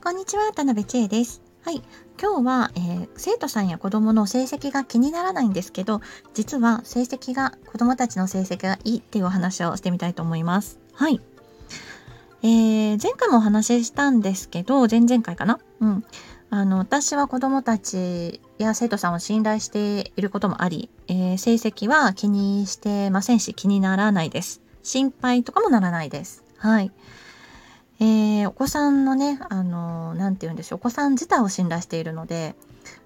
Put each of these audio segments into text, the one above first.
こんにちは、田辺千恵です。はい。今日は、えー、生徒さんや子供の成績が気にならないんですけど、実は成績が、子供たちの成績がいいっていうお話をしてみたいと思います。はい。えー、前回もお話ししたんですけど、前々回かな？うん。あの、私は子供たちや生徒さんを信頼していることもあり、えー、成績は気にしてませんし、気にならないです。心配とかもならないです。はい。えー、お子さんのね、あのー、て言うんでしょう、お子さん自体を信頼しているので、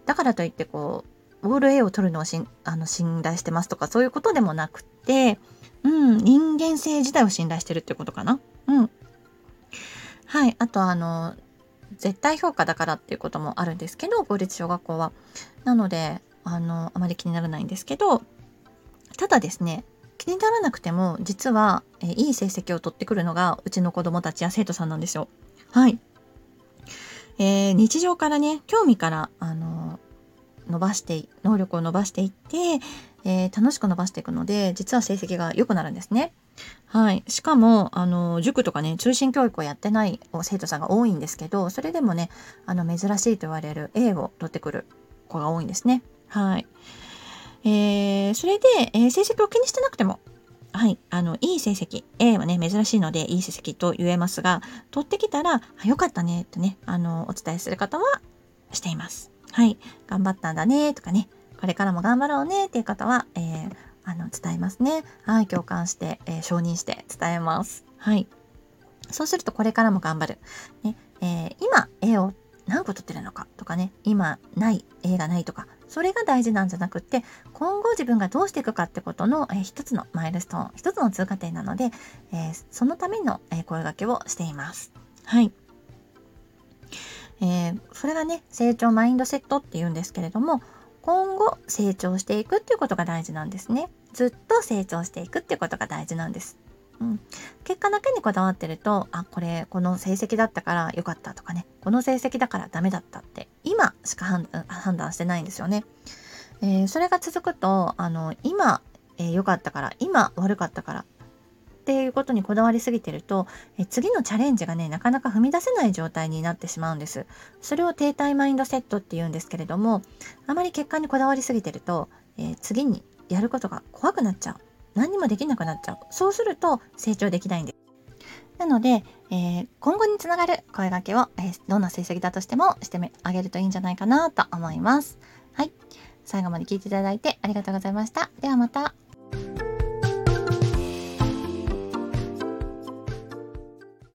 だからといってこう、オール A を取るのをしんあの信頼してますとか、そういうことでもなくて、うん、人間性自体を信頼してるってことかな。うん。はい。あと、あの、絶対評価だからっていうこともあるんですけど、公立小学校は。なので、あの、あまり気にならないんですけど、ただですね、気にならなくても実は、えー、いい成績を取ってくるのがうちの子供たちや生徒さんなんですよ。はい。えー、日常からね興味からあの伸ばして能力を伸ばしていって、えー、楽しく伸ばしていくので実は成績が良くなるんですね。はい。しかも、あの、塾とかね、通信教育をやってない生徒さんが多いんですけど、それでもね、あの、珍しいと言われる A を取ってくる子が多いんですね。はい。えー、それで、えー、成績を気にしてなくても、はい、あの、いい成績、A はね、珍しいので、いい成績と言えますが、取ってきたら、よかったね、とね、あの、お伝えする方はしています。はい、頑張ったんだね、とかね、これからも頑張ろうね、っていう方は、えー、あの、伝えますね。はい、共感して、えー、承認して伝えます。はい。そうすると、これからも頑張る。ね、えー、今、A を何個取ってるのかとかね、今、ない、A がないとか、それが大事なんじゃなくって今後自分がどうしていくかってことの、えー、一つのマイルストーン一つの通過点なので、えー、そのための、えー、声掛けをしています。はい。えー、それがね成長マインドセットっていうんですけれども今後成長していくっていうことが大事なんですね。ずっと成長していくっていうことが大事なんです。うん、結果だけにこだわってるとあこれこの成績だったから良かったとかねこの成績だからダメだったって今しか判断してないんですよね。えー、それが続くとあの今良、えー、かったから今悪かったからっていうことにこだわりすぎてると、え次のチャレンジがねなかなか踏み出せない状態になってしまうんです。それを停滞マインドセットって言うんですけれどもあまり結果にこだわりすぎてると、えー、次にやることが怖くなっちゃう何にもできなくなっちゃう。そうすると成長できないんです。なので、えー、今後につながる声掛けを、えー、どんな成績だとしてもしてあげるといいんじゃないかなと思います。はい。最後まで聞いていただいてありがとうございました。ではまた。